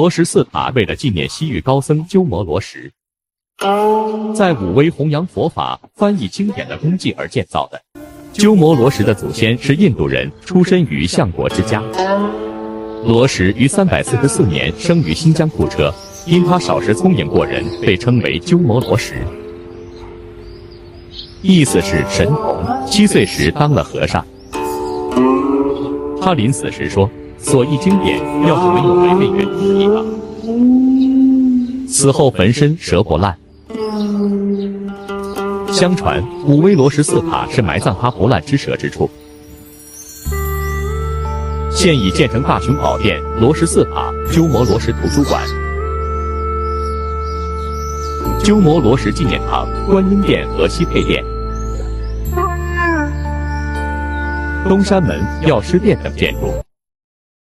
罗什寺塔为了纪念西域高僧鸠摩罗什，在武威弘扬佛法、翻译经典的功绩而建造的。鸠摩罗什的祖先是印度人，出身于相国之家。罗什于三百四十四年生于新疆库车，因他少时聪颖过人，被称为鸠摩罗什，意思是神童。七岁时当了和尚。他临死时说：“所译经典，要是没有违背原著的地方。”死后焚身蛇不烂。相传武威罗什寺塔是埋葬他不烂之舌之处，现已建成大雄宝殿、罗什寺塔、鸠摩罗什图书馆、鸠摩罗什纪念堂、观音殿和西配殿、东山门、药师殿等建筑。